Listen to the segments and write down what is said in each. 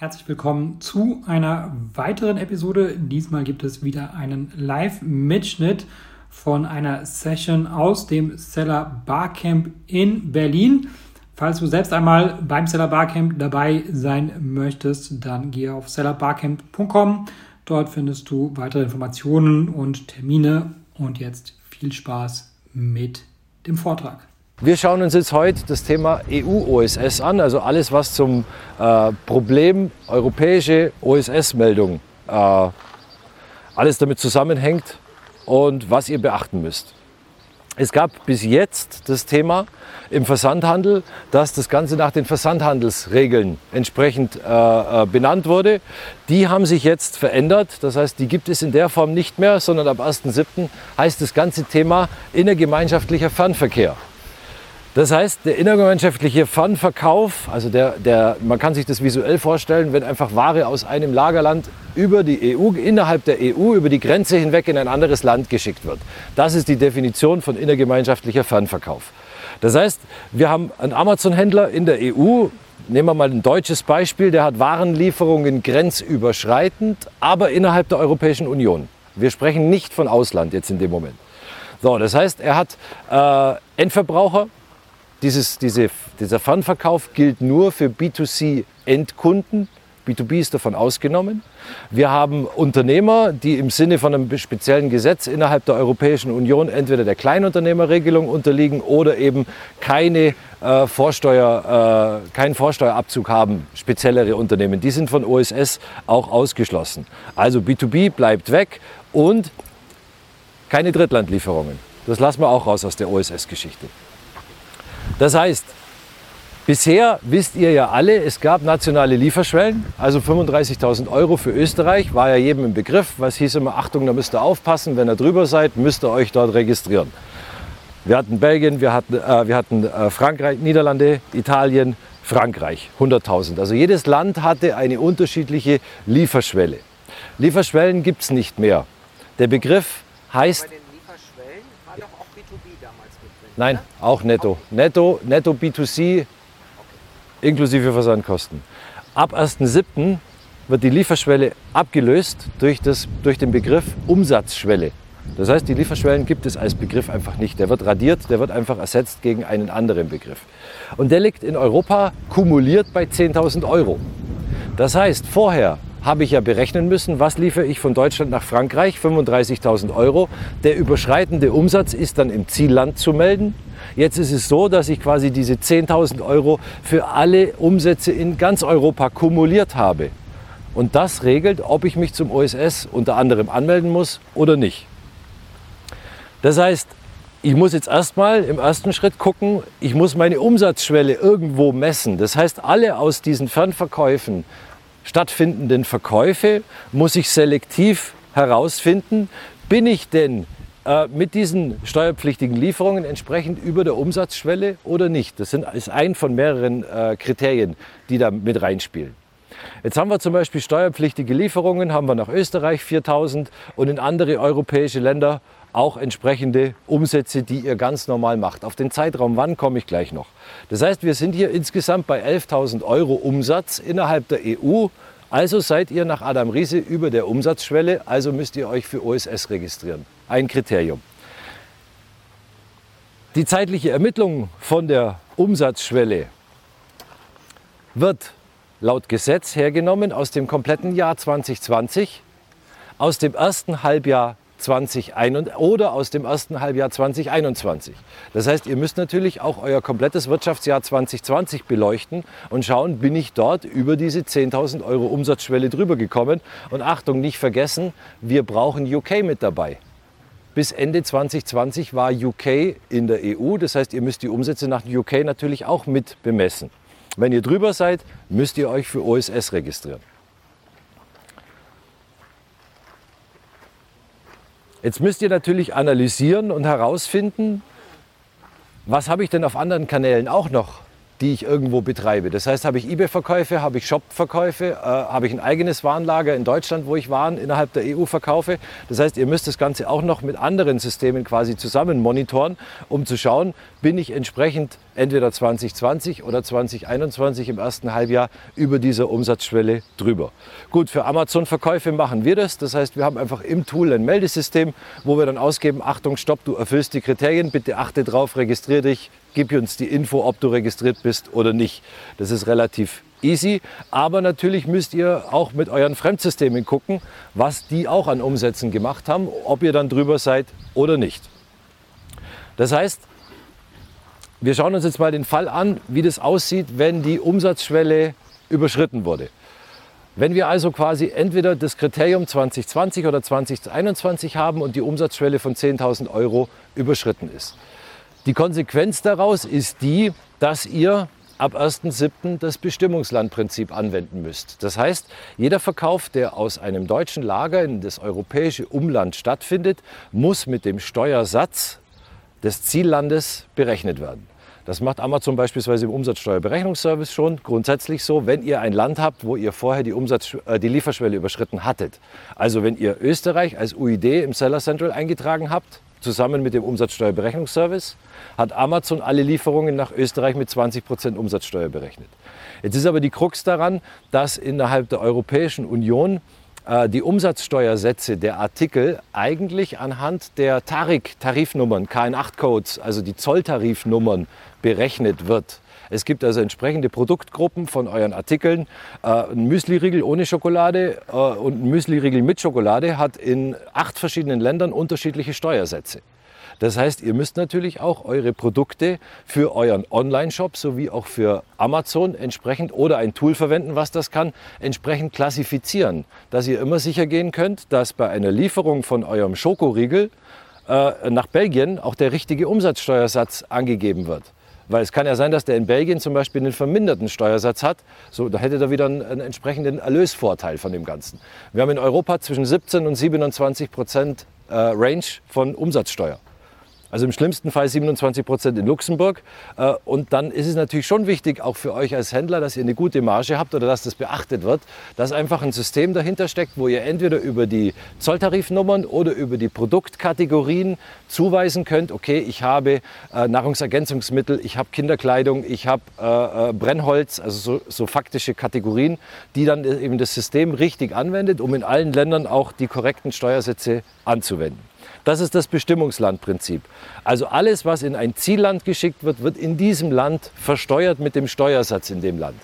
Herzlich willkommen zu einer weiteren Episode. Diesmal gibt es wieder einen Live-Mitschnitt von einer Session aus dem Seller Barcamp in Berlin. Falls du selbst einmal beim Seller Barcamp dabei sein möchtest, dann gehe auf sellerbarcamp.com. Dort findest du weitere Informationen und Termine. Und jetzt viel Spaß mit dem Vortrag. Wir schauen uns jetzt heute das Thema EU-OSS an, also alles, was zum äh, Problem europäische OSS-Meldung äh, alles damit zusammenhängt und was ihr beachten müsst. Es gab bis jetzt das Thema im Versandhandel, dass das Ganze nach den Versandhandelsregeln entsprechend äh, äh benannt wurde. Die haben sich jetzt verändert. Das heißt, die gibt es in der Form nicht mehr, sondern ab 1.7. heißt das ganze Thema innergemeinschaftlicher Fernverkehr. Das heißt, der innergemeinschaftliche Fernverkauf, also der, der, man kann sich das visuell vorstellen, wenn einfach Ware aus einem Lagerland über die EU, innerhalb der EU, über die Grenze hinweg in ein anderes Land geschickt wird. Das ist die Definition von innergemeinschaftlicher Fernverkauf. Das heißt, wir haben einen Amazon-Händler in der EU, nehmen wir mal ein deutsches Beispiel, der hat Warenlieferungen grenzüberschreitend, aber innerhalb der Europäischen Union. Wir sprechen nicht von Ausland jetzt in dem Moment. So, das heißt, er hat äh, Endverbraucher, dieses, diese, dieser Fernverkauf gilt nur für B2C-Endkunden. B2B ist davon ausgenommen. Wir haben Unternehmer, die im Sinne von einem speziellen Gesetz innerhalb der Europäischen Union entweder der Kleinunternehmerregelung unterliegen oder eben keine äh, Vorsteuer, äh, keinen Vorsteuerabzug haben, speziellere Unternehmen. Die sind von OSS auch ausgeschlossen. Also B2B bleibt weg und keine Drittlandlieferungen. Das lassen wir auch raus aus der OSS-Geschichte. Das heißt, bisher wisst ihr ja alle, es gab nationale Lieferschwellen, also 35.000 Euro für Österreich, war ja jedem im Begriff. Was hieß immer, Achtung, da müsst ihr aufpassen, wenn ihr drüber seid, müsst ihr euch dort registrieren. Wir hatten Belgien, wir hatten, äh, wir hatten äh, Frankreich, Niederlande, Italien, Frankreich, 100.000. Also jedes Land hatte eine unterschiedliche Lieferschwelle. Lieferschwellen gibt es nicht mehr. Der Begriff heißt Nein, auch netto. Netto, netto B2C inklusive Versandkosten. Ab 1.7. wird die Lieferschwelle abgelöst durch, das, durch den Begriff Umsatzschwelle. Das heißt, die Lieferschwellen gibt es als Begriff einfach nicht. Der wird radiert, der wird einfach ersetzt gegen einen anderen Begriff. Und der liegt in Europa kumuliert bei 10.000 Euro. Das heißt, vorher habe ich ja berechnen müssen, was liefere ich von Deutschland nach Frankreich, 35.000 Euro. Der überschreitende Umsatz ist dann im Zielland zu melden. Jetzt ist es so, dass ich quasi diese 10.000 Euro für alle Umsätze in ganz Europa kumuliert habe. Und das regelt, ob ich mich zum OSS unter anderem anmelden muss oder nicht. Das heißt, ich muss jetzt erstmal im ersten Schritt gucken, ich muss meine Umsatzschwelle irgendwo messen. Das heißt, alle aus diesen Fernverkäufen stattfindenden Verkäufe muss ich selektiv herausfinden, bin ich denn äh, mit diesen steuerpflichtigen Lieferungen entsprechend über der Umsatzschwelle oder nicht. Das ist ein von mehreren äh, Kriterien, die da mit reinspielen. Jetzt haben wir zum Beispiel steuerpflichtige Lieferungen, haben wir nach Österreich 4000 und in andere europäische Länder auch entsprechende Umsätze, die ihr ganz normal macht. Auf den Zeitraum wann komme ich gleich noch. Das heißt, wir sind hier insgesamt bei 11.000 Euro Umsatz innerhalb der EU. Also seid ihr nach Adam Riese über der Umsatzschwelle, also müsst ihr euch für OSS registrieren. Ein Kriterium. Die zeitliche Ermittlung von der Umsatzschwelle wird laut Gesetz hergenommen aus dem kompletten Jahr 2020, aus dem ersten Halbjahr 2021 oder aus dem ersten Halbjahr 2021. Das heißt, ihr müsst natürlich auch euer komplettes Wirtschaftsjahr 2020 beleuchten und schauen, bin ich dort über diese 10.000 Euro Umsatzschwelle drüber gekommen. Und Achtung, nicht vergessen, wir brauchen UK mit dabei. Bis Ende 2020 war UK in der EU. Das heißt, ihr müsst die Umsätze nach UK natürlich auch mit bemessen. Wenn ihr drüber seid, müsst ihr euch für OSS registrieren. Jetzt müsst ihr natürlich analysieren und herausfinden, was habe ich denn auf anderen Kanälen auch noch, die ich irgendwo betreibe. Das heißt, habe ich eBay-Verkäufe, habe ich Shop-Verkäufe, äh, habe ich ein eigenes Warenlager in Deutschland, wo ich Waren innerhalb der EU verkaufe. Das heißt, ihr müsst das Ganze auch noch mit anderen Systemen quasi zusammen monitoren, um zu schauen, bin ich entsprechend entweder 2020 oder 2021 im ersten Halbjahr über dieser Umsatzschwelle drüber. Gut, für Amazon-Verkäufe machen wir das. Das heißt, wir haben einfach im Tool ein Meldesystem, wo wir dann ausgeben, Achtung, stopp, du erfüllst die Kriterien, bitte achte drauf, registriere dich, gib uns die Info, ob du registriert bist oder nicht. Das ist relativ easy, aber natürlich müsst ihr auch mit euren Fremdsystemen gucken, was die auch an Umsätzen gemacht haben, ob ihr dann drüber seid oder nicht. Das heißt, wir schauen uns jetzt mal den Fall an, wie das aussieht, wenn die Umsatzschwelle überschritten wurde. Wenn wir also quasi entweder das Kriterium 2020 oder 2021 haben und die Umsatzschwelle von 10.000 Euro überschritten ist. Die Konsequenz daraus ist die, dass ihr ab 1.7. das Bestimmungslandprinzip anwenden müsst. Das heißt, jeder Verkauf, der aus einem deutschen Lager in das europäische Umland stattfindet, muss mit dem Steuersatz des Ziellandes berechnet werden. Das macht Amazon beispielsweise im Umsatzsteuerberechnungsservice schon grundsätzlich so, wenn ihr ein Land habt, wo ihr vorher die, Umsatz, äh, die Lieferschwelle überschritten hattet. Also wenn ihr Österreich als UID im Seller Central eingetragen habt, zusammen mit dem Umsatzsteuerberechnungsservice, hat Amazon alle Lieferungen nach Österreich mit 20 Prozent Umsatzsteuer berechnet. Jetzt ist aber die Krux daran, dass innerhalb der Europäischen Union die Umsatzsteuersätze der Artikel eigentlich anhand der Tarik-Tarifnummern, KN8-Codes, also die Zolltarifnummern, berechnet wird. Es gibt also entsprechende Produktgruppen von euren Artikeln. Äh, ein Müsliriegel ohne Schokolade äh, und ein Müsliriegel mit Schokolade hat in acht verschiedenen Ländern unterschiedliche Steuersätze. Das heißt, ihr müsst natürlich auch eure Produkte für euren Online-Shop sowie auch für Amazon entsprechend oder ein Tool verwenden, was das kann, entsprechend klassifizieren, dass ihr immer sicher gehen könnt, dass bei einer Lieferung von eurem Schokoriegel äh, nach Belgien auch der richtige Umsatzsteuersatz angegeben wird. Weil es kann ja sein, dass der in Belgien zum Beispiel einen verminderten Steuersatz hat. So, da hätte er wieder einen, einen, entsprechenden Erlösvorteil von dem Ganzen. Wir haben in Europa zwischen 17 und 27 Prozent äh, Range von Umsatzsteuer. Also im schlimmsten Fall 27 Prozent in Luxemburg. Äh, und dann ist es natürlich schon wichtig, auch für euch als Händler, dass ihr eine gute Marge habt oder dass das beachtet wird, dass einfach ein System dahinter steckt, wo ihr entweder über die Zolltarifnummern oder über die Produktkategorien zuweisen könnt, okay, ich habe äh, Nahrungsergänzungsmittel, ich habe Kinderkleidung, ich habe äh, Brennholz, also so, so faktische Kategorien, die dann eben das System richtig anwendet, um in allen Ländern auch die korrekten Steuersätze anzuwenden. Das ist das Bestimmungslandprinzip. Also alles, was in ein Zielland geschickt wird, wird in diesem Land versteuert mit dem Steuersatz in dem Land.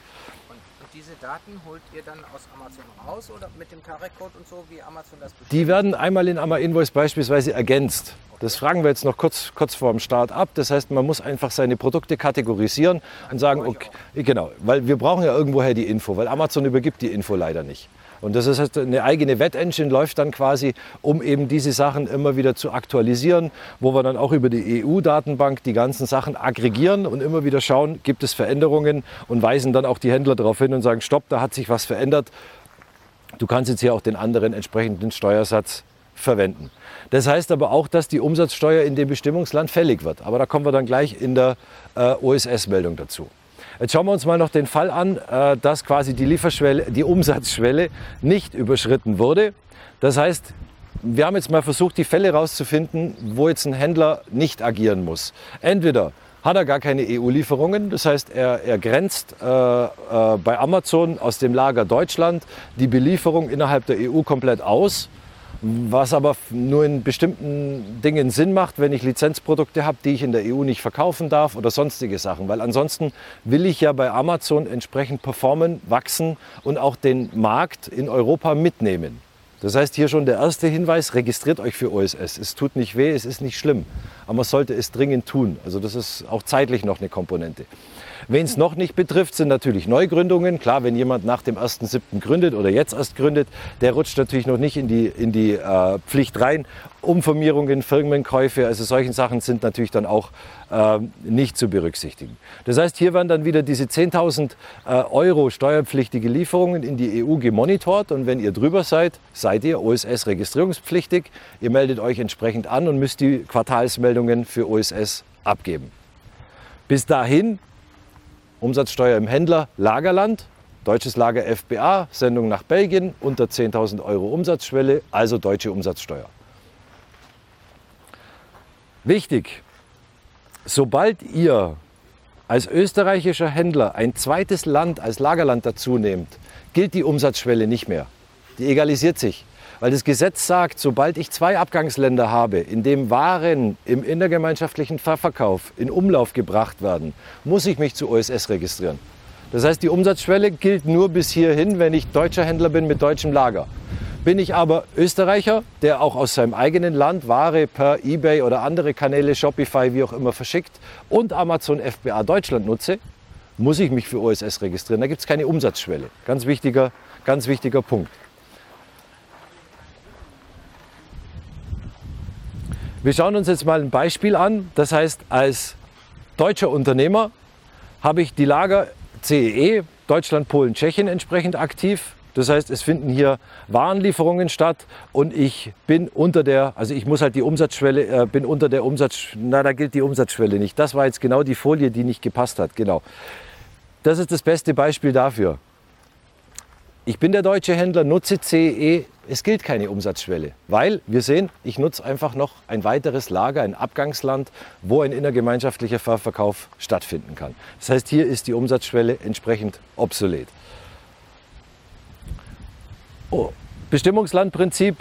Und diese Daten holt ihr dann aus Amazon raus oder mit dem Tarek-Code und so, wie Amazon das bestimmt? Die werden einmal in Amma Invoice beispielsweise ergänzt. Das fragen wir jetzt noch kurz, kurz vor dem Start ab. Das heißt, man muss einfach seine Produkte kategorisieren und sagen, okay, genau, weil wir brauchen ja irgendwoher die Info, weil Amazon übergibt die Info leider nicht. Und das ist halt eine eigene Wet-Engine, läuft dann quasi, um eben diese Sachen immer wieder zu aktualisieren, wo wir dann auch über die EU-Datenbank die ganzen Sachen aggregieren und immer wieder schauen, gibt es Veränderungen und weisen dann auch die Händler darauf hin und sagen, stopp, da hat sich was verändert. Du kannst jetzt hier auch den anderen entsprechenden Steuersatz verwenden. Das heißt aber auch, dass die Umsatzsteuer in dem Bestimmungsland fällig wird. Aber da kommen wir dann gleich in der äh, OSS-Meldung dazu. Jetzt schauen wir uns mal noch den Fall an, äh, dass quasi die Lieferschwelle, die Umsatzschwelle nicht überschritten wurde. Das heißt, wir haben jetzt mal versucht, die Fälle herauszufinden, wo jetzt ein Händler nicht agieren muss. Entweder hat er gar keine EU-Lieferungen, das heißt, er, er grenzt äh, äh, bei Amazon aus dem Lager Deutschland die Belieferung innerhalb der EU komplett aus was aber nur in bestimmten Dingen Sinn macht, wenn ich Lizenzprodukte habe, die ich in der EU nicht verkaufen darf oder sonstige Sachen. Weil ansonsten will ich ja bei Amazon entsprechend performen, wachsen und auch den Markt in Europa mitnehmen. Das heißt hier schon der erste Hinweis, registriert euch für OSS. Es tut nicht weh, es ist nicht schlimm, aber man sollte es dringend tun. Also das ist auch zeitlich noch eine Komponente. Wen es noch nicht betrifft, sind natürlich Neugründungen. Klar, wenn jemand nach dem 1.7. gründet oder jetzt erst gründet, der rutscht natürlich noch nicht in die, in die äh, Pflicht rein. Umformierungen, Firmenkäufe, also solchen Sachen sind natürlich dann auch äh, nicht zu berücksichtigen. Das heißt, hier werden dann wieder diese 10.000 äh, Euro steuerpflichtige Lieferungen in die EU gemonitort und wenn ihr drüber seid, seid ihr OSS registrierungspflichtig. Ihr meldet euch entsprechend an und müsst die Quartalsmeldungen für OSS abgeben. Bis dahin Umsatzsteuer im Händler Lagerland, deutsches Lager FBA, Sendung nach Belgien, unter 10.000 Euro Umsatzschwelle, also deutsche Umsatzsteuer. Wichtig, sobald ihr als österreichischer Händler ein zweites Land als Lagerland dazu nehmt, gilt die Umsatzschwelle nicht mehr. Die egalisiert sich. Weil das Gesetz sagt, sobald ich zwei Abgangsländer habe, in dem Waren im innergemeinschaftlichen Ververkauf in Umlauf gebracht werden, muss ich mich zu OSS registrieren. Das heißt, die Umsatzschwelle gilt nur bis hierhin, wenn ich deutscher Händler bin mit deutschem Lager. Bin ich aber Österreicher, der auch aus seinem eigenen Land Ware per eBay oder andere Kanäle, Shopify, wie auch immer verschickt und Amazon FBA Deutschland nutze, muss ich mich für OSS registrieren. Da gibt es keine Umsatzschwelle. Ganz wichtiger, ganz wichtiger Punkt. Wir schauen uns jetzt mal ein Beispiel an. Das heißt, als deutscher Unternehmer habe ich die Lager CEE, e, Deutschland, Polen, Tschechien entsprechend aktiv. Das heißt, es finden hier Warenlieferungen statt und ich bin unter der, also ich muss halt die Umsatzschwelle, äh, bin unter der Umsatz, na, da gilt die Umsatzschwelle nicht. Das war jetzt genau die Folie, die nicht gepasst hat, genau. Das ist das beste Beispiel dafür. Ich bin der deutsche Händler, nutze CE, es gilt keine Umsatzschwelle, weil wir sehen, ich nutze einfach noch ein weiteres Lager, ein Abgangsland, wo ein innergemeinschaftlicher Verkauf stattfinden kann. Das heißt, hier ist die Umsatzschwelle entsprechend obsolet. Oh, Bestimmungslandprinzip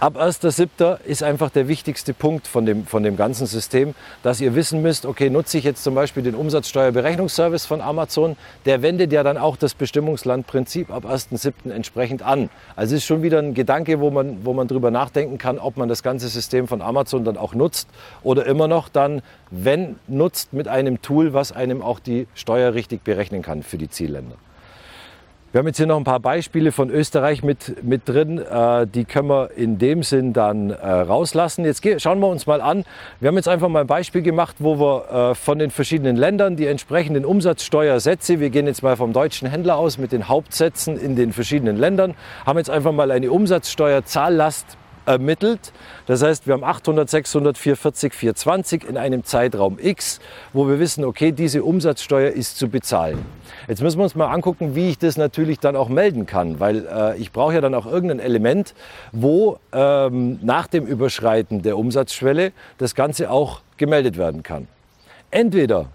Ab 1.7. ist einfach der wichtigste Punkt von dem, von dem ganzen System, dass ihr wissen müsst, okay, nutze ich jetzt zum Beispiel den Umsatzsteuerberechnungsservice von Amazon, der wendet ja dann auch das Bestimmungslandprinzip ab 1.7. entsprechend an. Also ist schon wieder ein Gedanke, wo man, wo man drüber nachdenken kann, ob man das ganze System von Amazon dann auch nutzt oder immer noch dann, wenn nutzt, mit einem Tool, was einem auch die Steuer richtig berechnen kann für die Zielländer. Wir haben jetzt hier noch ein paar Beispiele von Österreich mit, mit drin. Äh, die können wir in dem Sinn dann äh, rauslassen. Jetzt schauen wir uns mal an. Wir haben jetzt einfach mal ein Beispiel gemacht, wo wir äh, von den verschiedenen Ländern die entsprechenden Umsatzsteuersätze, wir gehen jetzt mal vom deutschen Händler aus mit den Hauptsätzen in den verschiedenen Ländern, haben jetzt einfach mal eine Umsatzsteuerzahllast ermittelt. Das heißt, wir haben 800, 600, 440, 420 in einem Zeitraum X, wo wir wissen, okay, diese Umsatzsteuer ist zu bezahlen. Jetzt müssen wir uns mal angucken, wie ich das natürlich dann auch melden kann, weil äh, ich brauche ja dann auch irgendein Element, wo ähm, nach dem Überschreiten der Umsatzschwelle das Ganze auch gemeldet werden kann. Entweder,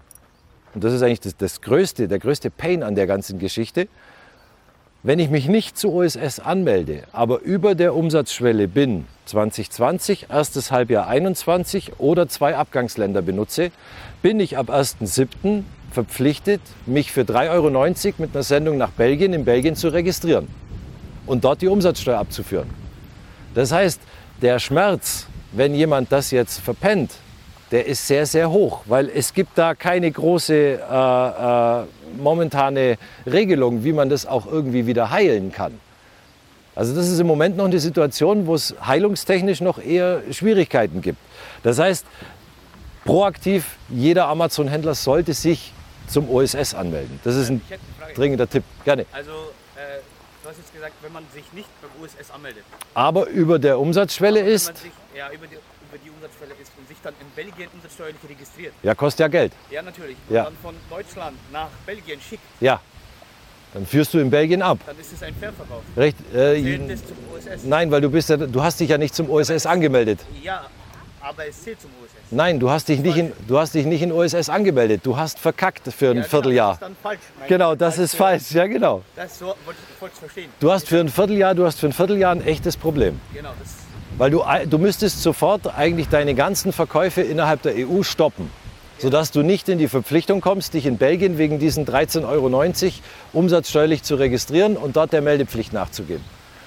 und das ist eigentlich das, das größte, der größte Pain an der ganzen Geschichte, wenn ich mich nicht zu OSS anmelde, aber über der Umsatzschwelle bin, 2020, erstes Halbjahr 21 oder zwei Abgangsländer benutze, bin ich ab 1.7. verpflichtet, mich für 3,90 Euro mit einer Sendung nach Belgien in Belgien zu registrieren und dort die Umsatzsteuer abzuführen. Das heißt, der Schmerz, wenn jemand das jetzt verpennt, der ist sehr, sehr hoch, weil es gibt da keine große äh, äh, momentane Regelung, wie man das auch irgendwie wieder heilen kann. Also das ist im Moment noch eine Situation, wo es heilungstechnisch noch eher Schwierigkeiten gibt. Das heißt, proaktiv, jeder Amazon-Händler sollte sich zum OSS anmelden. Das ist ein dringender Tipp. Gerne. Also äh, du hast jetzt gesagt, wenn man sich nicht beim OSS anmeldet. Aber über der Umsatzschwelle ist. Sich, ja, über die, über die Umsatzschwelle ist dann in Belgien umsatzsteuerlich registriert. Ja, kostet ja Geld. Ja, natürlich. Und ja. dann von Deutschland nach Belgien schickt. Ja. Dann führst du in Belgien ab. Dann ist es ein Ververkauf. Recht, äh? Nein, weil du bist ja, du hast dich ja nicht zum OSS angemeldet. Ja, aber es zählt zum OSS. Nein, du hast dich nicht in, du hast dich nicht in OSS angemeldet. Du hast verkackt für ein ja, Vierteljahr. Das ist dann falsch. Genau, das ist falsch. Ja, genau. Das so, wollte ich verstehen. Du hast für ein Vierteljahr, du hast für ein Vierteljahr ein echtes Problem. Genau, das weil du, du müsstest sofort eigentlich deine ganzen Verkäufe innerhalb der EU stoppen, sodass du nicht in die Verpflichtung kommst, dich in Belgien wegen diesen 13,90 Euro umsatzsteuerlich zu registrieren und dort der Meldepflicht nachzugehen.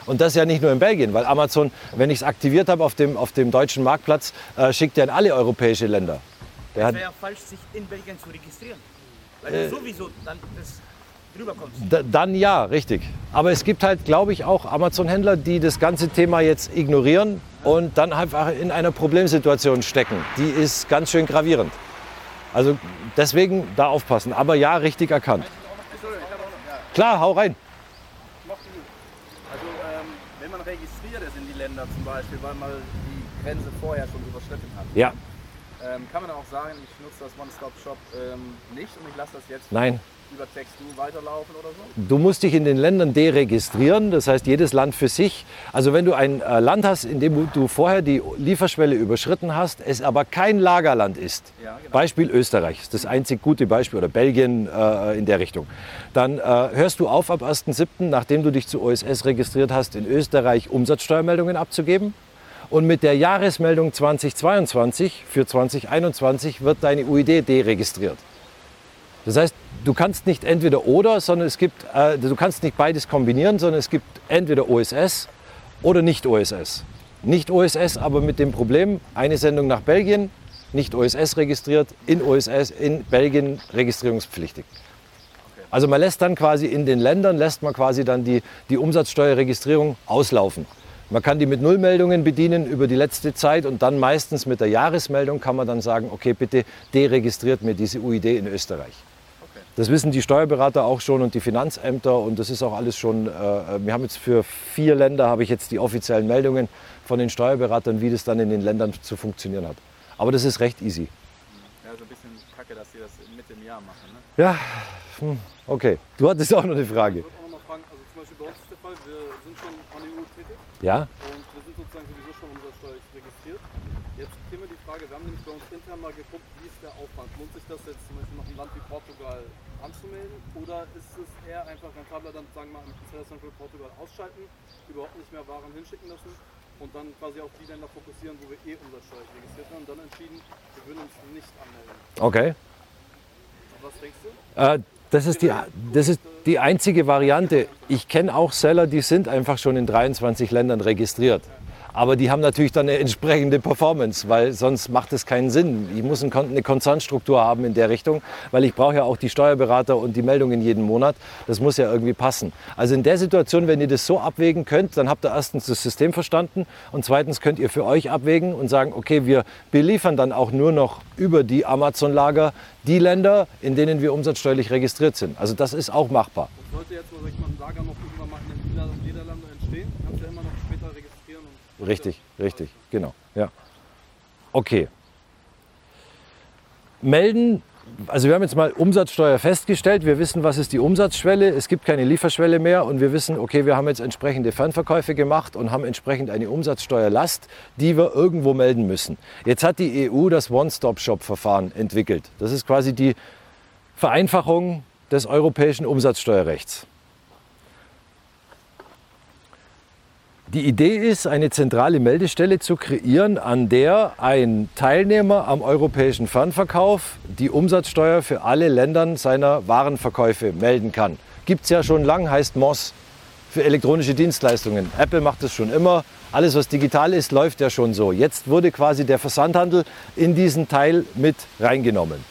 Und das ja nicht nur in Belgien, weil Amazon, wenn ich es aktiviert habe auf dem, auf dem deutschen Marktplatz, äh, schickt ja in alle europäische Länder. Der es wäre ja falsch, sich in Belgien zu registrieren. Weil äh, sowieso dann das drüber kommst. Dann ja, richtig. Aber es gibt halt, glaube ich, auch Amazon-Händler, die das ganze Thema jetzt ignorieren und dann einfach in einer Problemsituation stecken. Die ist ganz schön gravierend. Also deswegen da aufpassen. Aber ja, richtig erkannt. Klar, hau rein. Also ähm, wenn man registriert ist in die Länder zum Beispiel, weil man die Grenze vorher schon überschritten hat. Ja. Ähm, kann man auch sagen, ich nutze das One-Stop-Shop ähm, nicht und ich lasse das jetzt Nein über Text-Do weiterlaufen oder so? Du musst dich in den Ländern deregistrieren, das heißt jedes Land für sich. Also wenn du ein äh, Land hast, in dem du vorher die Lieferschwelle überschritten hast, es aber kein Lagerland ist, Ja, genau. Beispiel Österreich, ist das einzig gute Beispiel, oder Belgien äh, in der Richtung, dann äh, hörst du auf ab 1.7., nachdem du dich zu OSS registriert hast, in Österreich Umsatzsteuermeldungen abzugeben. Und mit der Jahresmeldung 2022 für 2021 wird deine UID deregistriert. Das heißt, du kannst nicht entweder oder, sondern es gibt, äh, du kannst nicht beides kombinieren, sondern es gibt entweder OSS oder nicht OSS. Nicht OSS, aber mit dem Problem, eine Sendung nach Belgien, nicht OSS registriert, in OSS, in Belgien registrierungspflichtig. Also man lässt dann quasi in den Ländern, lässt man quasi dann die, die Umsatzsteuerregistrierung auslaufen. Man kann die mit Nullmeldungen bedienen über die letzte Zeit und dann meistens mit der Jahresmeldung kann man dann sagen, okay, bitte deregistriert mir diese UID in Österreich. Das wissen die Steuerberater auch schon und die Finanzämter und das ist auch alles schon, äh, wir haben jetzt für vier Länder, habe ich jetzt die offiziellen Meldungen von den Steuerberatern, wie das dann in den Ländern zu funktionieren hat. Aber das ist recht easy. Ja, so ein bisschen kacke, dass die das mit dem Jahr machen. Ne? Ja, hm, okay. Du hattest auch noch eine Frage. Ich würde auch noch mal fragen, also zum Beispiel bei uns ist der Fall, wir sind schon an der EU tätig Ja? und wir sind sozusagen sowieso schon umsatzsteuerlich registriert. Jetzt käme die Frage, wir haben nämlich bei uns intern mal geguckt, wie ist der Aufwand? Lohnt sich das jetzt zum Beispiel noch ein Land wie Portugal anzumelden oder ist es eher einfach rentabler, dann sagen wir mal im Seller Central Portugal ausschalten, überhaupt nicht mehr Waren hinschicken lassen und dann quasi auf die Länder fokussieren, wo wir eh umsatzsteuerlich registriert haben und dann entschieden, wir würden uns nicht anmelden. Okay. Was denkst du? Äh, das, ist die, das ist die einzige Variante. Ich kenne auch Seller, die sind einfach schon in 23 Ländern registriert. Aber die haben natürlich dann eine entsprechende Performance, weil sonst macht es keinen Sinn. Ich muss eine Konzernstruktur haben in der Richtung, weil ich brauche ja auch die Steuerberater und die Meldungen jeden Monat. Das muss ja irgendwie passen. Also in der Situation, wenn ihr das so abwägen könnt, dann habt ihr erstens das System verstanden und zweitens könnt ihr für euch abwägen und sagen, okay, wir beliefern dann auch nur noch über die Amazon-Lager die Länder, in denen wir umsatzsteuerlich registriert sind. Also das ist auch machbar. Sollte jetzt, ich mal, Lager noch irgendwann mal in den Nieder- Niederlanden entstehen, kannst du ja immer noch später registrieren. Und Richtig, richtig, genau. Ja. Okay. Melden, also wir haben jetzt mal Umsatzsteuer festgestellt. Wir wissen, was ist die Umsatzschwelle. Es gibt keine Lieferschwelle mehr und wir wissen, okay, wir haben jetzt entsprechende Fernverkäufe gemacht und haben entsprechend eine Umsatzsteuerlast, die wir irgendwo melden müssen. Jetzt hat die EU das One-Stop-Shop-Verfahren entwickelt. Das ist quasi die Vereinfachung des europäischen Umsatzsteuerrechts. Die Idee ist, eine zentrale Meldestelle zu kreieren, an der ein Teilnehmer am europäischen Fernverkauf die Umsatzsteuer für alle Länder seiner Warenverkäufe melden kann. Gibt es ja schon lang, heißt MOS für elektronische Dienstleistungen. Apple macht das schon immer. Alles, was digital ist, läuft ja schon so. Jetzt wurde quasi der Versandhandel in diesen Teil mit reingenommen.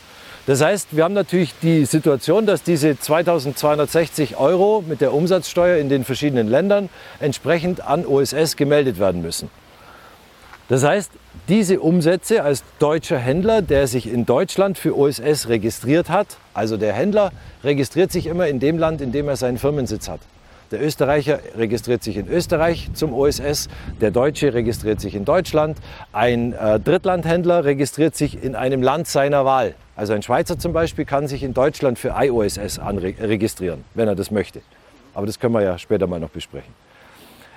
Das heißt, wir haben natürlich die Situation, dass diese 2260 Euro mit der Umsatzsteuer in den verschiedenen Ländern entsprechend an OSS gemeldet werden müssen. Das heißt, diese Umsätze als deutscher Händler, der sich in Deutschland für OSS registriert hat, also der Händler registriert sich immer in dem Land, in dem er seinen Firmensitz hat. Der Österreicher registriert sich in Österreich zum OSS, der Deutsche registriert sich in Deutschland, ein äh, Drittlandhändler registriert sich in einem Land seiner Wahl. Also ein Schweizer zum Beispiel kann sich in Deutschland für IOSS anregistrieren, wenn er das möchte. Aber das können wir ja später mal noch besprechen.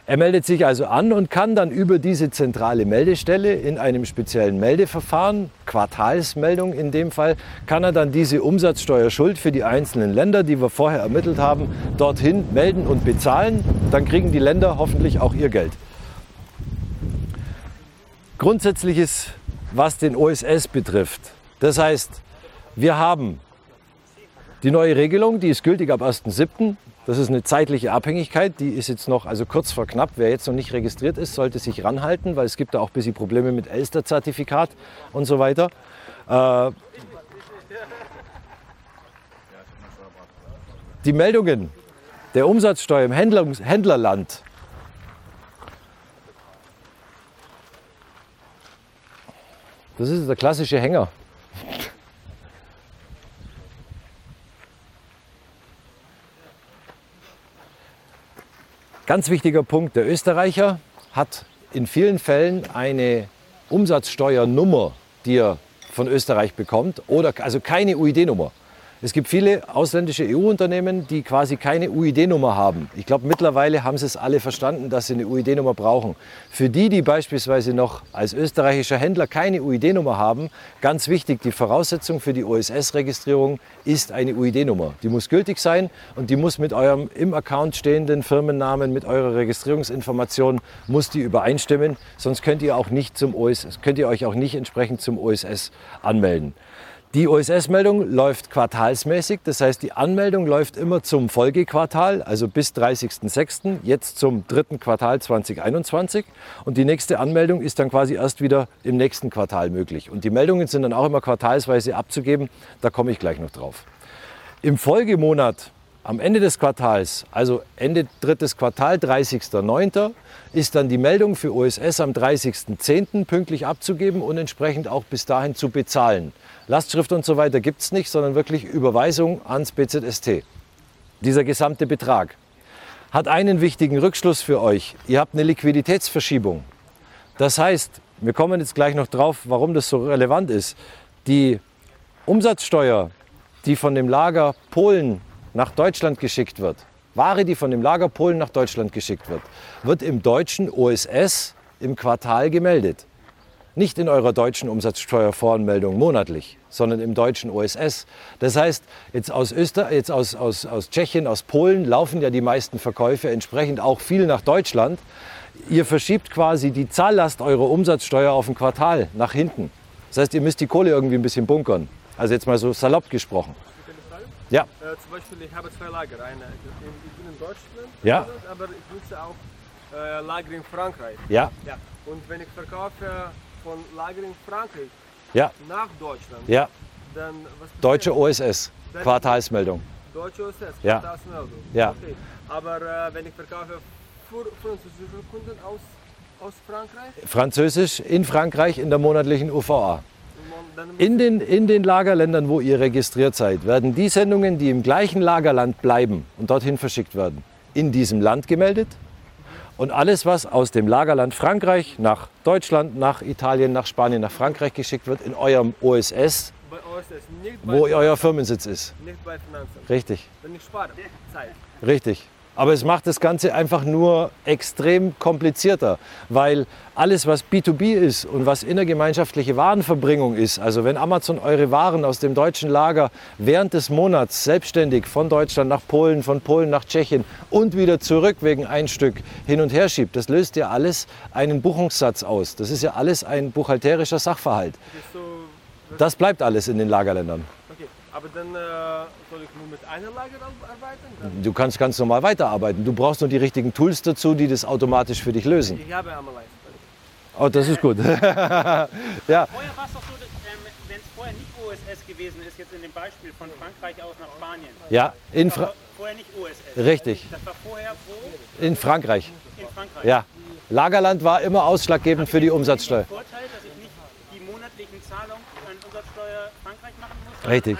Er meldet sich also an und kann dann über diese zentrale Meldestelle in einem speziellen Meldeverfahren, Quartalsmeldung in dem Fall, kann er dann diese Umsatzsteuerschuld für die einzelnen Länder, die wir vorher ermittelt haben, dorthin melden und bezahlen. Dann kriegen die Länder hoffentlich auch ihr Geld. Grundsätzliches, was den OSS betrifft. Das heißt, wir haben die neue Regelung, die ist gültig ab 1.7. Das ist eine zeitliche Abhängigkeit, die ist jetzt noch, also kurz vor knapp. Wer jetzt noch nicht registriert ist, sollte sich ranhalten, weil es gibt da auch ein bisschen Probleme mit Elster-Zertifikat und so weiter. Äh, die Meldungen der Umsatzsteuer im Händlungs Händlerland Das ist der klassische Hänger. Ganz wichtiger Punkt, der Österreicher hat in vielen Fällen eine Umsatzsteuernummer, die er von Österreich bekommt, oder also keine UID-Nummer. Es gibt viele ausländische EU-Unternehmen, die quasi keine UID-Nummer haben. Ich glaube, mittlerweile haben sie es alle verstanden, dass sie eine UID-Nummer brauchen. Für die, die beispielsweise noch als österreichischer Händler keine UID-Nummer haben, ganz wichtig, die Voraussetzung für die OSS-Registrierung ist eine UID-Nummer. Die muss gültig sein und die muss mit eurem im Account stehenden Firmennamen, mit eurer Registrierungsinformation, muss die übereinstimmen. Sonst könnt ihr, auch nicht zum OSS, könnt ihr euch auch nicht entsprechend zum OSS anmelden. Die OSS-Meldung läuft quartalsmäßig, das heißt, die Anmeldung läuft immer zum Folgequartal, also bis 30.06., jetzt zum dritten Quartal 2021. Und die nächste Anmeldung ist dann quasi erst wieder im nächsten Quartal möglich. Und die Meldungen sind dann auch immer quartalsweise abzugeben, da komme ich gleich noch drauf. Im Folgemonat, am Ende des Quartals, also Ende drittes Quartal, 30.09., ist dann die Meldung für OSS am 30.10. pünktlich abzugeben und entsprechend auch bis dahin zu bezahlen. Lastschrift und so weiter gibt es nicht, sondern wirklich Überweisung ans BZST. Dieser gesamte Betrag hat einen wichtigen Rückschluss für euch. Ihr habt eine Liquiditätsverschiebung. Das heißt, wir kommen jetzt gleich noch drauf, warum das so relevant ist. Die Umsatzsteuer, die von dem Lager Polen nach Deutschland geschickt wird, Ware, die von dem Lager Polen nach Deutschland geschickt wird, wird im deutschen OSS im Quartal gemeldet. Nicht in eurer deutschen Umsatzsteuervoranmeldung monatlich, sondern im deutschen OSS. Das heißt, jetzt aus, Öster jetzt aus, aus, aus Tschechien, aus Polen laufen ja die meisten Verkäufe entsprechend auch viel nach Deutschland. Ihr verschiebt quasi die Zahllast eurer Umsatzsteuer auf ein Quartal nach hinten. Das heißt, ihr müsst die Kohle irgendwie ein bisschen bunkern. Also jetzt mal so salopp gesprochen. Ja. Äh, zum Beispiel, ich habe zwei Lager. Eine, ich bin in Deutschland, Ja. aber ich nutze auch äh, Lager in Frankreich. Ja, Ja. Und wenn ich verkaufe von Lager in Frankreich ja, nach Deutschland, ja. dann was? Deutsche OSS, Quartalsmeldung. Deutsche OSS, Ja. Quartalsmeldung. Ja. Okay. Aber äh, wenn ich verkaufe für französische Kunden aus, aus Frankreich, Französisch in Frankreich in der monatlichen UVA. In den, in den Lagerländern, wo ihr registriert seid, werden die Sendungen, die im gleichen Lagerland bleiben und dorthin verschickt werden, in diesem Land gemeldet. Und alles, was aus dem Lagerland Frankreich nach Deutschland, nach Italien, nach Spanien, nach Frankreich geschickt wird, in eurem OSS, wo euer Firmensitz ist. nicht bei Finanzen. Richtig, Wenn ich spare Zeit. richtig. Aber es macht das Ganze einfach nur extrem komplizierter, weil alles, was B2B ist und was innergemeinschaftliche Warenverbringung ist, also wenn Amazon eure Waren aus dem deutschen Lager während des Monats selbstständig von Deutschland nach Polen, von Polen nach Tschechien und wieder zurück wegen ein Stück hin und her schiebt, das löst ja alles einen Buchungssatz aus. Das ist ja alles ein buchhalterischer Sachverhalt. Das bleibt alles in den Lagerländern. Aber dann äh, soll ich nur mit einer Lager ar- arbeiten? Dann, Du kannst ganz normal weiterarbeiten. Du brauchst nur die richtigen Tools dazu, die das automatisch für dich lösen. ich habe einmal. Oh, das ist gut. ja, Vorher war es doch so, dass, ähm, wenn es vorher nicht OSS gewesen ist, jetzt in dem Beispiel von Frankreich aus nach Spanien. ja in, Das Fra war vorher nicht OSS. Richtig. Das war vorher wo? in Frankreich. In Frankreich. Ja. Lagerland war immer ausschlaggebend für die Umsatzsteuer. Den Vorteil, dass ich nicht die monatlichen Zahlungen an Umsatzsteuer Frankreich machen muss, Richtig.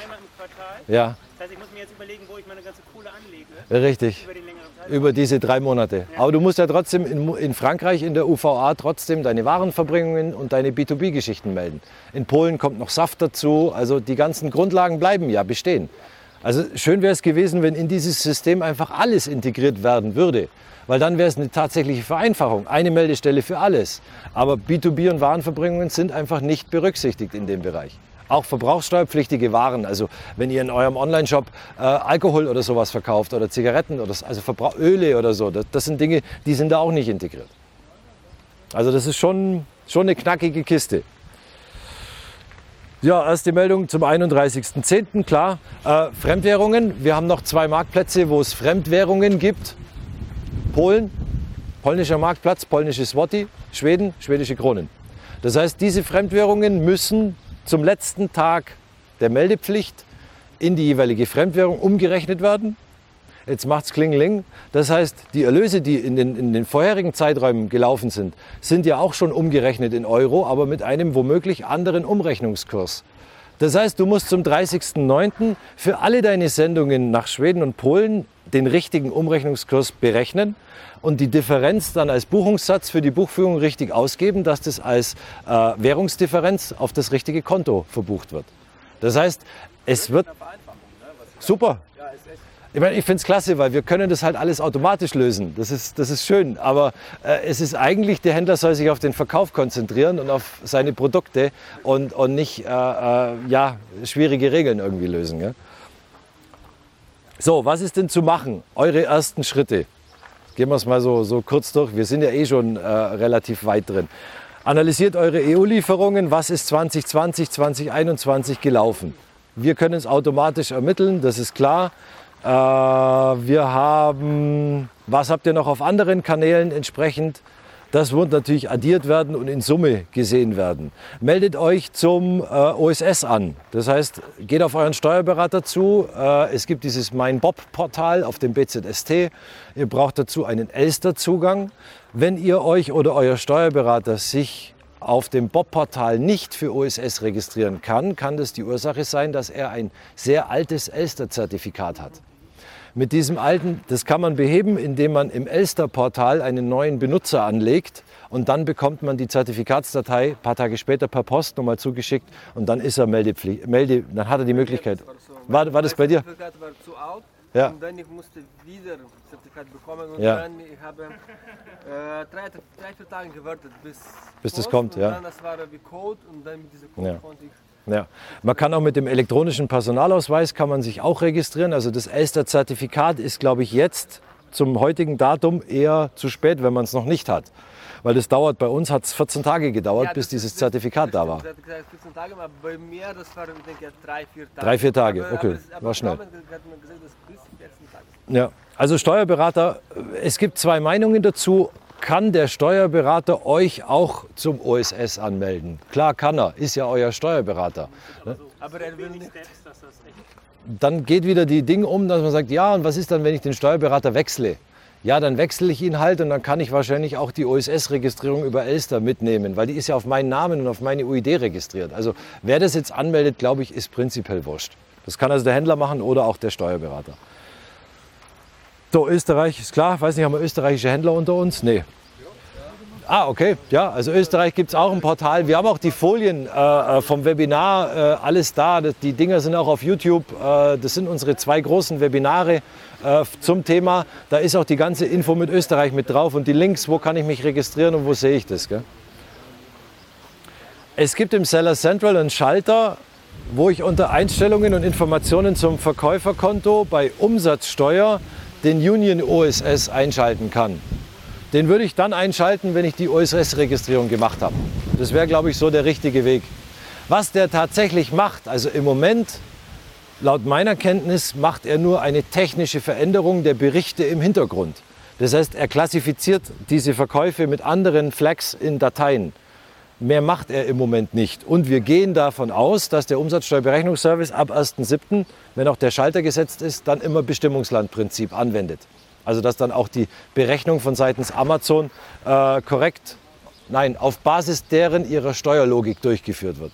Ja, Das heißt, ich muss mir jetzt überlegen, wo ich meine ganze Kohle anlege richtig. über den längeren Zeitraum. Über diese drei Monate. Aber du musst ja trotzdem in, in Frankreich in der UVA trotzdem deine Warenverbringungen und deine B2B-Geschichten melden. In Polen kommt noch Saft dazu. Also die ganzen Grundlagen bleiben ja bestehen. Also schön wäre es gewesen, wenn in dieses System einfach alles integriert werden würde. Weil dann wäre es eine tatsächliche Vereinfachung. Eine Meldestelle für alles. Aber B2B und Warenverbringungen sind einfach nicht berücksichtigt in dem Bereich. Auch verbrauchssteuerpflichtige Waren, also wenn ihr in eurem Online-Shop äh, Alkohol oder sowas verkauft oder Zigaretten oder so, also Verbrauch Öle oder so, das, das sind Dinge, die sind da auch nicht integriert. Also das ist schon, schon eine knackige Kiste. Ja, erste Meldung zum 31.10. Klar. Äh, Fremdwährungen. Wir haben noch zwei Marktplätze, wo es Fremdwährungen gibt. Polen, polnischer Marktplatz, polnische Swati, Schweden, schwedische Kronen. Das heißt, diese Fremdwährungen müssen zum letzten Tag der Meldepflicht in die jeweilige Fremdwährung umgerechnet werden. Jetzt macht's Klingeling. Das heißt, die Erlöse, die in den, in den vorherigen Zeiträumen gelaufen sind, sind ja auch schon umgerechnet in Euro, aber mit einem womöglich anderen Umrechnungskurs. Das heißt, du musst zum 30.09. für alle deine Sendungen nach Schweden und Polen den richtigen Umrechnungskurs berechnen und die Differenz dann als Buchungssatz für die Buchführung richtig ausgeben, dass das als äh, Währungsdifferenz auf das richtige Konto verbucht wird. Das heißt, es wird super. Ich meine, ich finde es klasse, weil wir können das halt alles automatisch lösen. Das ist, das ist schön. Aber äh, es ist eigentlich, der Händler soll sich auf den Verkauf konzentrieren und auf seine Produkte und, und nicht äh, äh, ja, schwierige Regeln irgendwie lösen. Gell? So, was ist denn zu machen? Eure ersten Schritte. Gehen wir es mal so, so kurz durch. Wir sind ja eh schon äh, relativ weit drin. Analysiert eure EU-Lieferungen. Was ist 2020, 2021 gelaufen? Wir können es automatisch ermitteln, das ist klar. Äh, wir haben, was habt ihr noch auf anderen Kanälen entsprechend? Das wird natürlich addiert werden und in Summe gesehen werden. Meldet euch zum äh, OSS an. Das heißt, geht auf euren Steuerberater zu. Äh, es gibt dieses Mein Bob-Portal auf dem BZST. Ihr braucht dazu einen Elster-Zugang. Wenn ihr euch oder euer Steuerberater sich auf dem Bob-Portal nicht für OSS registrieren kann, kann das die Ursache sein, dass er ein sehr altes Elster-Zertifikat hat. Mit diesem alten, das kann man beheben, indem man im Elster-Portal einen neuen Benutzer anlegt und dann bekommt man die Zertifikatsdatei ein paar Tage später per Post nochmal zugeschickt und dann ist er meldepflichtig, melde, dann hat er die Möglichkeit. War, war das bei dir? Zertifikat war zu alt Ja. und dann ich musste wieder Zertifikat bekommen und Ja. dann ich habe äh, drei, drei, vier Tage gewartet bis, Bis das Post kommt, und ja. Dann das war wie Code und dann mit diesem Code Ja. konnte ich Ja. Man kann auch mit dem elektronischen Personalausweis kann man sich auch registrieren. Also das Elster-Zertifikat ist, glaube ich, jetzt zum heutigen Datum eher zu spät, wenn man es noch nicht hat. Weil das dauert, bei uns hat es 14 Tage gedauert, Ja, bis dieses ist- Zertifikat da war. Das hat gesagt 14 Tage, aber bei mir das war ich denke drei, vier Tage. Drei, vier Tage, aber, okay, aber, aber war schnell. Gesagt, dass bis 14 Tage. Ja. Also Steuerberater, es gibt zwei Meinungen dazu. Kann der Steuerberater euch auch zum OSS anmelden? Klar kann er, ist ja euer Steuerberater. Aber er will nicht. Dann geht wieder die Ding um, dass man sagt, ja, und was ist dann, wenn ich den Steuerberater wechsle? Ja, dann wechsle ich ihn halt und dann kann ich wahrscheinlich auch die OSS-Registrierung über Elster mitnehmen, weil die ist ja auf meinen Namen und auf meine UID registriert. Also wer das jetzt anmeldet, glaube ich, ist prinzipiell wurscht. Das kann also der Händler machen oder auch der Steuerberater. So, Österreich ist klar. Weiß nicht, haben wir österreichische Händler unter uns? Nee. Ah, okay. Ja, also Österreich gibt es auch ein Portal. Wir haben auch die Folien äh, äh, vom Webinar, äh, alles da. Die Dinger sind auch auf YouTube. Äh, das sind unsere zwei großen Webinare äh, zum Thema. Da ist auch die ganze Info mit Österreich mit drauf und die Links, wo kann ich mich registrieren und wo sehe ich das. Gell? Es gibt im Seller Central einen Schalter, wo ich unter Einstellungen und Informationen zum Verkäuferkonto bei Umsatzsteuer den Union OSS einschalten kann. Den würde ich dann einschalten, wenn ich die OSS-Registrierung gemacht habe. Das wäre, glaube ich, so der richtige Weg. Was der tatsächlich macht, also im Moment, laut meiner Kenntnis, macht er nur eine technische Veränderung der Berichte im Hintergrund. Das heißt, er klassifiziert diese Verkäufe mit anderen Flags in Dateien. Mehr macht er im Moment nicht. Und wir gehen davon aus, dass der Umsatzsteuerberechnungsservice ab 1.7., wenn auch der Schalter gesetzt ist, dann immer Bestimmungslandprinzip anwendet. Also dass dann auch die Berechnung von seitens Amazon äh, korrekt, nein, auf Basis deren ihrer Steuerlogik durchgeführt wird.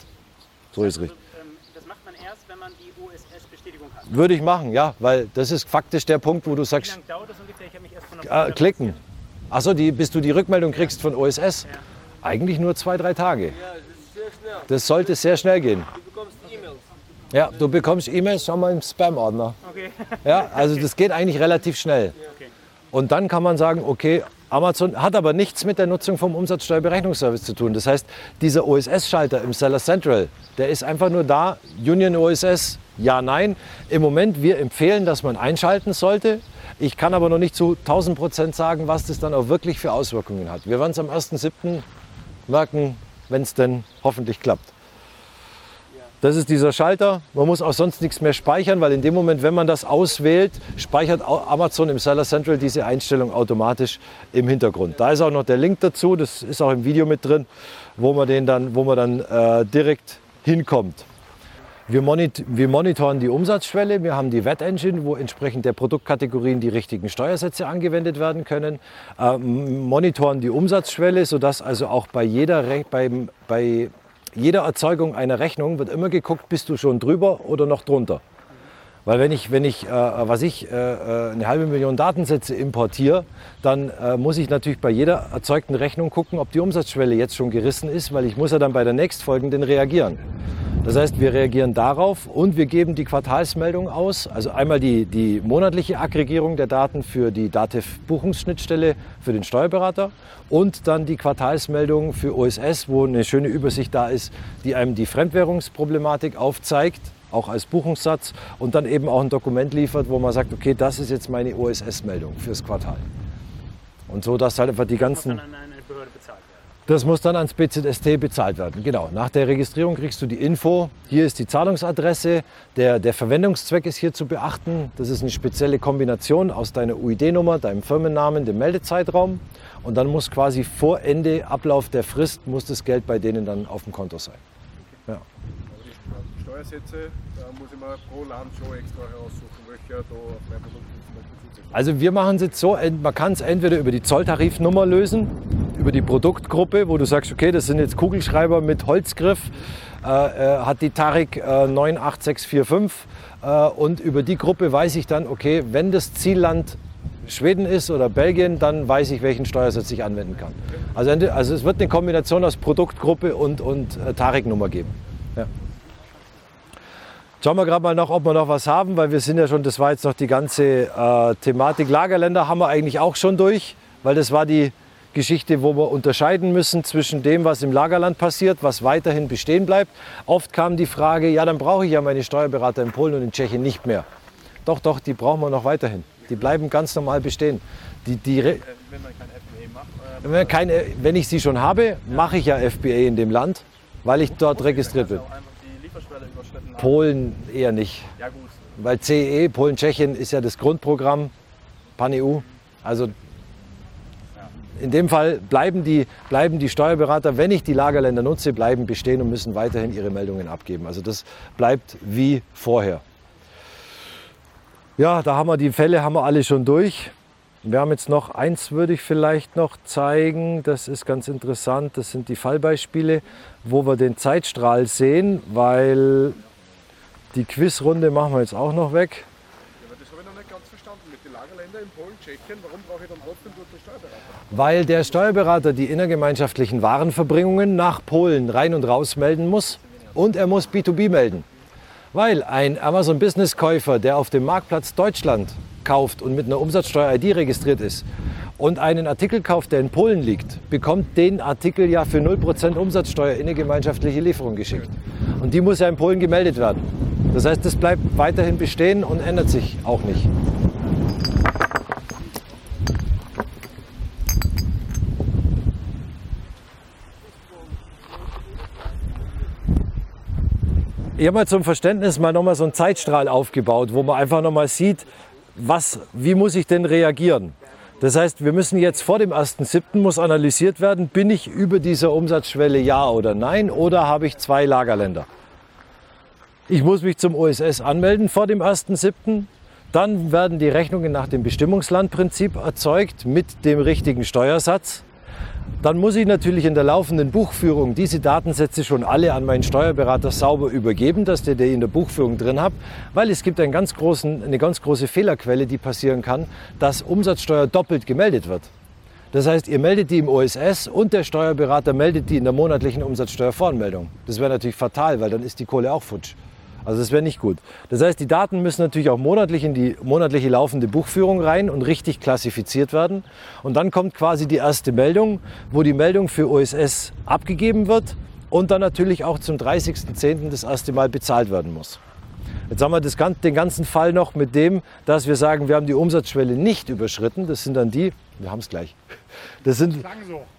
So ist richtig. Ähm, das macht man erst, wenn man die OSS-Bestätigung hat. Würde ich machen, ja, weil das ist faktisch der Punkt, wo du Wie sagst, lange dauert das ungefähr? Ich habe mich erst von der äh, klicken. Achso, bis du die Rückmeldung kriegst von OSS? Eigentlich nur zwei, drei Tage. Das sollte sehr schnell gehen. Du bekommst E-Mails. Ja, du bekommst E-Mails, schau mal im Spam-Ordner. Okay. Ja, also das geht eigentlich relativ schnell. Okay. Und dann kann man sagen, okay, Amazon hat aber nichts mit der Nutzung vom Umsatzsteuerberechnungsservice zu tun. Das heißt, dieser OSS-Schalter im Seller Central, der ist einfach nur da, Union OSS, ja, nein. Im Moment, wir empfehlen, dass man einschalten sollte. Ich kann aber noch nicht zu 1000 Prozent sagen, was das dann auch wirklich für Auswirkungen hat. Wir werden es am 1.7. merken, wenn es denn hoffentlich klappt. Das ist dieser Schalter. Man muss auch sonst nichts mehr speichern, weil in dem Moment, wenn man das auswählt, speichert Amazon im Seller Central diese Einstellung automatisch im Hintergrund. Da ist auch noch der Link dazu, das ist auch im Video mit drin, wo man, den dann, wo man dann äh, direkt hinkommt. Wir, monit wir monitoren die Umsatzschwelle, wir haben die VAT-Engine, wo entsprechend der Produktkategorien die richtigen Steuersätze angewendet werden können, ähm, monitoren die Umsatzschwelle, sodass also auch bei jeder, Re bei jeder Erzeugung einer Rechnung wird immer geguckt, bist du schon drüber oder noch drunter. Weil wenn ich, wenn ich, äh, was ich, äh, äh, eine halbe Million Datensätze importiere, dann äh, muss ich natürlich bei jeder erzeugten Rechnung gucken, ob die Umsatzschwelle jetzt schon gerissen ist, weil ich muss ja dann bei der nächstfolgenden reagieren. Das heißt, wir reagieren darauf und wir geben die Quartalsmeldung aus. Also einmal die, die monatliche Aggregierung der Daten für die DATEV-Buchungsschnittstelle für den Steuerberater und dann die Quartalsmeldung für OSS, wo eine schöne Übersicht da ist, die einem die Fremdwährungsproblematik aufzeigt, auch als Buchungssatz und dann eben auch ein Dokument liefert, wo man sagt, okay, das ist jetzt meine OSS-Meldung fürs Quartal. Und so, dass halt einfach die Muss ganzen... dann an eine Behörde bezahlt werden. Das muss dann ans BZST bezahlt werden. Genau. Nach der Registrierung kriegst du die Info. Hier ist die Zahlungsadresse. Der, der Verwendungszweck ist hier zu beachten. Das ist eine spezielle Kombination aus deiner UID-Nummer, deinem Firmennamen, dem Meldezeitraum. Und dann muss quasi vor Ende, Ablauf der Frist, muss das Geld bei denen dann auf dem Konto sein. Ja. Steuersätze, da muss ich mir pro Land schon extra heraussuchen, welcher da auf mein Produkt zum. Also wir machen es jetzt so, man kann es entweder über die Zolltarifnummer lösen, über die Produktgruppe, wo du sagst, okay, das sind jetzt Kugelschreiber mit Holzgriff, äh, äh, hat die Tarik äh, 98645 äh, und über die Gruppe weiß ich dann, okay, wenn das Zielland Schweden ist oder Belgien, dann weiß ich, welchen Steuersatz ich anwenden kann. Also, also es wird eine Kombination aus Produktgruppe und, und äh, Tarik-Nummer geben. Ja. Schauen wir gerade mal noch, ob wir noch was haben, weil wir sind ja schon, das war jetzt noch die ganze äh, Thematik. Lagerländer haben wir eigentlich auch schon durch, weil das war die Geschichte, wo wir unterscheiden müssen zwischen dem, was im Lagerland passiert, was weiterhin bestehen bleibt. Oft kam die Frage, ja, dann brauche ich ja meine Steuerberater in Polen und in Tschechien nicht mehr. Doch, doch, die brauchen wir noch weiterhin. Die bleiben ganz normal bestehen. Die, die, Äh, wenn man kein FBA macht, äh, wenn, ich sie schon habe, mache ich ja FBA in dem Land, weil ich dort registriert bin. auch einfach die Lieferschwelle überschritten haben. Polen eher nicht. Ja gut, Weil CE, Polen, Tschechien ist ja das Grundprogramm, Pan-EU. Also in dem Fall bleiben die, bleiben die Steuerberater, wenn ich die Lagerländer nutze, bleiben bestehen und müssen weiterhin ihre Meldungen abgeben. Also das bleibt wie vorher. Ja, da haben wir die Fälle haben wir alle schon durch. Wir haben jetzt noch eins, würde ich vielleicht noch zeigen. Das ist ganz interessant. Das sind die Fallbeispiele, wo wir den Zeitstrahl sehen, weil die Quizrunde machen wir jetzt auch noch weg. Ja, das habe ich noch nicht ganz verstanden. Mit den Lagerländern in Polen, Tschechien, warum brauche ich dann trotzdem dort den Steuerberater? Weil der Steuerberater die innergemeinschaftlichen Warenverbringungen nach Polen rein und raus melden muss und er muss B2B melden. Weil ein Amazon Business Käufer, der auf dem Marktplatz Deutschland kauft und mit einer Umsatzsteuer-ID registriert ist und einen Artikel kauft, der in Polen liegt, bekommt den Artikel ja für 0% Umsatzsteuer in eine gemeinschaftliche Lieferung geschickt. Und die muss ja in Polen gemeldet werden. Das heißt, das bleibt weiterhin bestehen und ändert sich auch nicht. Ich habe mal zum Verständnis mal nochmal so einen Zeitstrahl aufgebaut, wo man einfach nochmal sieht, was, wie muss ich denn reagieren. Das heißt, wir müssen jetzt vor dem 1.7. muss analysiert werden, bin ich über dieser Umsatzschwelle ja oder nein oder habe ich zwei Lagerländer. Ich muss mich zum OSS anmelden vor dem 1.7. Dann werden die Rechnungen nach dem Bestimmungslandprinzip erzeugt mit dem richtigen Steuersatz. Dann muss ich natürlich in der laufenden Buchführung diese Datensätze schon alle an meinen Steuerberater sauber übergeben, dass der die in der Buchführung drin hat, weil es gibt einen ganz großen, eine ganz große Fehlerquelle, die passieren kann, dass Umsatzsteuer doppelt gemeldet wird. Das heißt, ihr meldet die im OSS und der Steuerberater meldet die in der monatlichen Umsatzsteuervoranmeldung. Das wäre natürlich fatal, weil dann ist die Kohle auch futsch. Also das wäre nicht gut. Das heißt, die Daten müssen natürlich auch monatlich in die monatliche laufende Buchführung rein und richtig klassifiziert werden. Und dann kommt quasi die erste Meldung, wo die Meldung für OSS abgegeben wird und dann natürlich auch zum 30.10. das erste Mal bezahlt werden muss. Jetzt haben wir das, den ganzen Fall noch mit dem, dass wir sagen, wir haben die Umsatzschwelle nicht überschritten. Das sind dann die, wir haben es gleich. Das sind,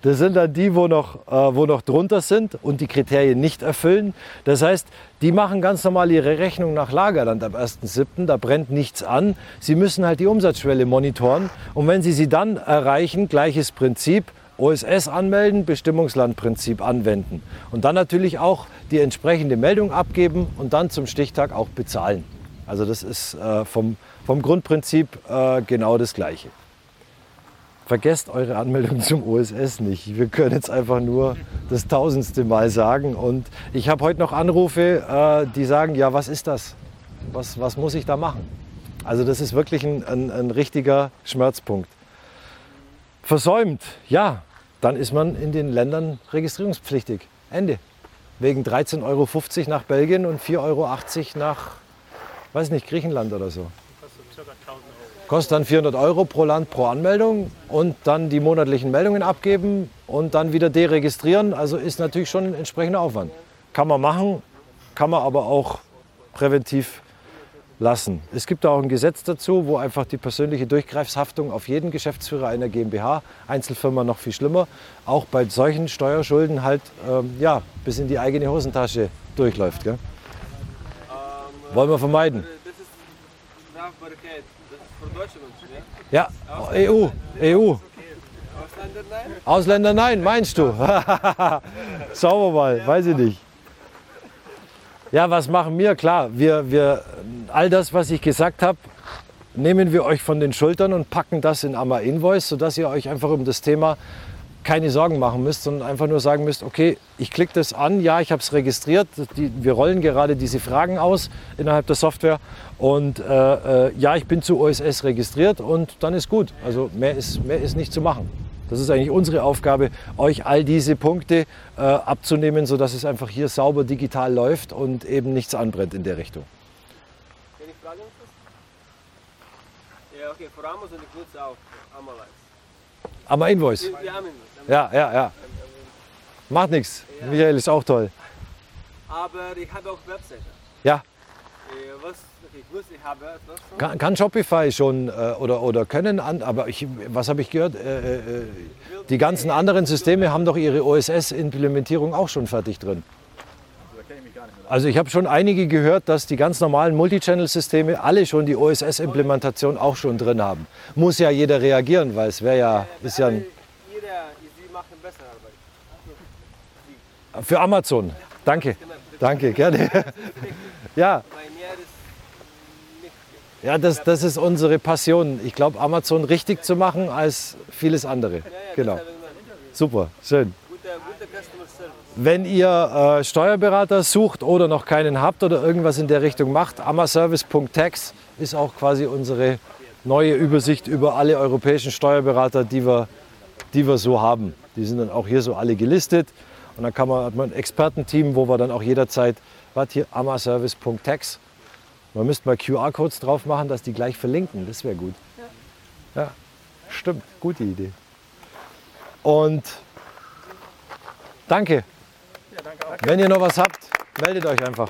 das sind dann die, wo noch, äh, wo noch drunter sind und die Kriterien nicht erfüllen. Das heißt, die machen ganz normal ihre Rechnung nach Lagerland am 1.7. Da brennt nichts an. Sie müssen halt die Umsatzschwelle monitoren. Und wenn sie sie dann erreichen, gleiches Prinzip, OSS anmelden, Bestimmungslandprinzip anwenden. Und dann natürlich auch die entsprechende Meldung abgeben und dann zum Stichtag auch bezahlen. Also das ist äh, vom, vom Grundprinzip äh, genau das Gleiche. Vergesst eure Anmeldung zum OSS nicht. Wir können jetzt einfach nur das tausendste Mal sagen. Und ich habe heute noch Anrufe, äh, die sagen, ja, was ist das? Was, was muss ich da machen? Also das ist wirklich ein, ein, ein richtiger Schmerzpunkt. Versäumt, ja, dann ist man in den Ländern registrierungspflichtig. Ende. wegen 13,50 Euro nach Belgien und 4,80 Euro nach, weiß nicht, Griechenland oder so. Kostet dann 400 Euro pro Land pro Anmeldung und dann die monatlichen Meldungen abgeben und dann wieder deregistrieren. Also ist natürlich schon ein entsprechender Aufwand. Kann man machen, kann man aber auch präventiv lassen. Es gibt auch ein Gesetz dazu, wo einfach die persönliche Durchgreifshaftung auf jeden Geschäftsführer einer GmbH, Einzelfirma noch viel schlimmer, auch bei solchen Steuerschulden halt ähm, ja, bis in die eigene Hosentasche durchläuft. Gell? Wollen wir vermeiden. Das ist für Deutschland, ja? Ja, EU, EU. Ausländer nein? Ausländer nein, meinst du? Schauen wir mal, weiß ich nicht. Ja, was machen wir? Klar, wir, wir, all das, was ich gesagt habe, nehmen wir euch von den Schultern und packen das in Amma Invoice, sodass ihr euch einfach um das Thema keine Sorgen machen müsst, sondern einfach nur sagen müsst, okay, ich klicke das an, ja, ich habe es registriert, die, wir rollen gerade diese Fragen aus innerhalb der Software und äh, äh, ja, ich bin zu OSS registriert und dann ist gut. Also mehr ist, mehr ist nicht zu machen. Das ist eigentlich unsere Aufgabe, euch all diese Punkte äh, abzunehmen, sodass es einfach hier sauber digital läuft und eben nichts anbrennt in der Richtung. Ich fragen? Ja, okay, für Amazon, ich nutze auch Amalize. Aber Invoice. Wir haben ihn. Ja, ja, ja. Macht nichts. Michael ist auch toll. Aber ich habe auch Webseite. Ja, Äh, Was ich wusste, ich habe etwas schon. kann, kann Shopify schon äh, oder, oder können, an, aber ich, was habe ich gehört? Äh, äh, die ganzen anderen Systeme haben doch ihre OSS-Implementierung auch schon fertig drin. Also ich habe schon einige gehört, dass die ganz normalen Multichannel-Systeme alle schon die OSS-Implementation auch schon drin haben. Muss ja jeder reagieren, weil es wäre ja, ist ja ein, Jeder, sie machen bessere Arbeit. Für Amazon. Danke, danke, gerne. Ja, ja das, das ist unsere Passion. Ich glaube, Amazon richtig zu machen als vieles andere. Genau. Super, schön. Wenn ihr äh, Steuerberater sucht oder noch keinen habt oder irgendwas in der Richtung macht, amaservice.tax ist auch quasi unsere neue Übersicht über alle europäischen Steuerberater, die wir, die wir so haben. Die sind dann auch hier so alle gelistet. Und dann kann man, hat man ein Expertenteam, wo wir dann auch jederzeit, was hier, amaservice.tax. Man müsste mal QR-Codes drauf machen, dass die gleich verlinken. Das wäre gut. Ja, stimmt. Gute Idee. Und danke. Wenn ihr noch was habt, meldet euch einfach.